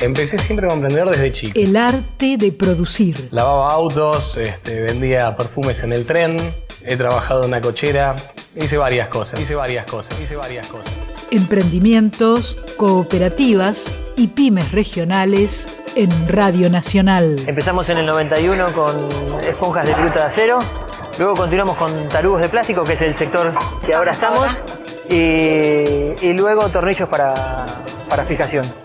Empecé siempre como emprendedor desde chico. El arte de producir. Lavaba autos, este, vendía perfumes en el tren, he trabajado en una cochera, hice varias cosas, hice varias cosas, hice varias cosas. Emprendimientos, cooperativas y pymes regionales en Radio Nacional. Empezamos en el 91 con esponjas de viruta de acero, luego continuamos con tarugos de plástico, que es el sector que ahora estamos, y, y luego tornillos para, para fijación.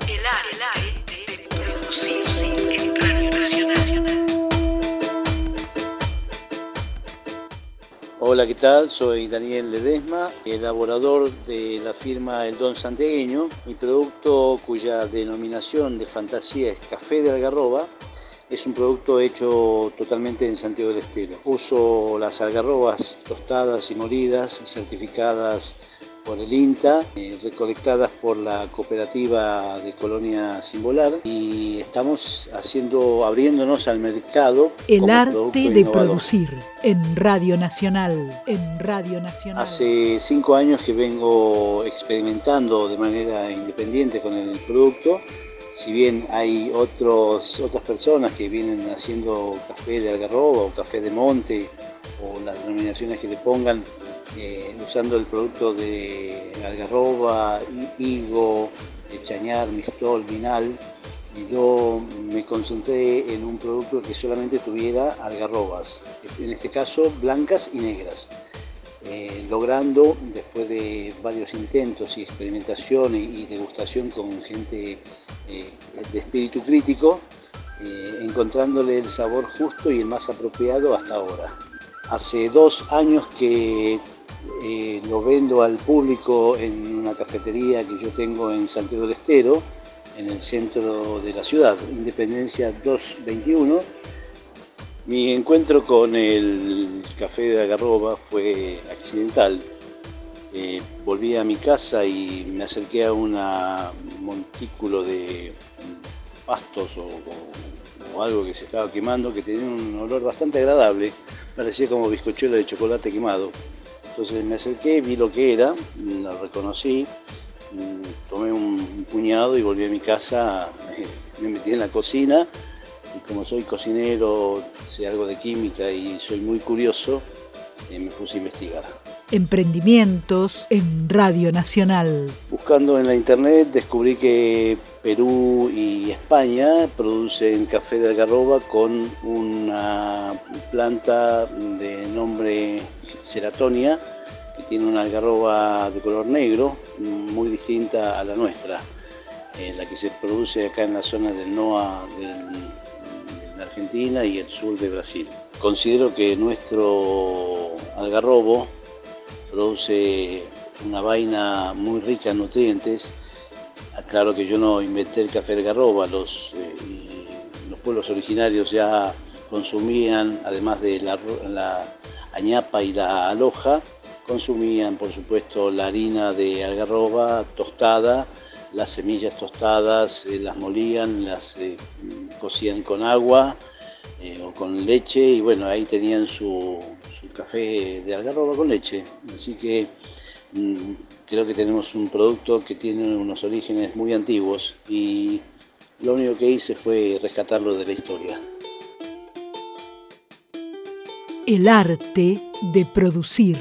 Hola, ¿qué tal? Soy Daniel Ledesma, elaborador de la firma El Don Santiagueño. Mi producto, cuya denominación de fantasía es Café de Algarroba, es un producto hecho totalmente en Santiago del Estero. Uso las algarrobas tostadas y molidas, certificadas por el INTA, eh, recolectadas por la cooperativa de Colonia Simbolar y estamos haciendo, abriéndonos al mercado. El como arte de innovador. producir en Radio Nacional. En Radio Nacional. Hace cinco años que vengo experimentando de manera independiente con el producto. Si bien hay otros, otras personas que vienen haciendo café de algarroba o café de monte o las denominaciones que le pongan eh, usando el producto de algarroba, hi- higo, chañar, mistol, vinal, yo me concentré en un producto que solamente tuviera algarrobas, en este caso blancas y negras eh, logrando, después de varios intentos y experimentaciones y degustación con gente eh, de espíritu crítico, eh, encontrándole el sabor justo y el más apropiado hasta ahora. Hace dos años que eh, lo vendo al público en una cafetería que yo tengo en Santiago del Estero, en el centro de la ciudad, Independencia 221. Mi encuentro con el café de Agarroba fue accidental. Eh, volví a mi casa y me acerqué a un montículo de pastos o, o- o algo que se estaba quemando que tenía un olor bastante agradable. Parecía como bizcochuelo de chocolate quemado. Entonces me acerqué, vi lo que era, lo reconocí, mm, tomé un puñado y volví a mi casa, me metí en la cocina y como soy cocinero, sé algo de química y soy muy curioso, eh, me puse a investigar. Emprendimientos en Radio Nacional. Buscando en la internet descubrí que Perú y España producen café de algarroba con una planta de nombre Ceratonia, que tiene una algarroba de color negro, muy distinta a la nuestra, eh, la que se produce acá en la zona del NOA de Argentina y el sur de Brasil. Considero que nuestro algarrobo produce una vaina muy rica en nutrientes. Aclaro que yo no inventé el café algarroba, los, eh, los pueblos originarios ya consumían, además de la, añapa y la aloja, consumían por supuesto la harina de algarroba tostada, las semillas tostadas, eh, las molían, las eh, cocían con agua o con leche y bueno, ahí tenían su, su café de algarroba con leche. Así que creo que tenemos un producto que tiene unos orígenes muy antiguos y lo único que hice fue rescatarlo de la historia. El arte de producir.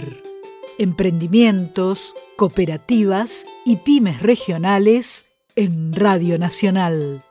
Emprendimientos, cooperativas y pymes regionales en Radio Nacional.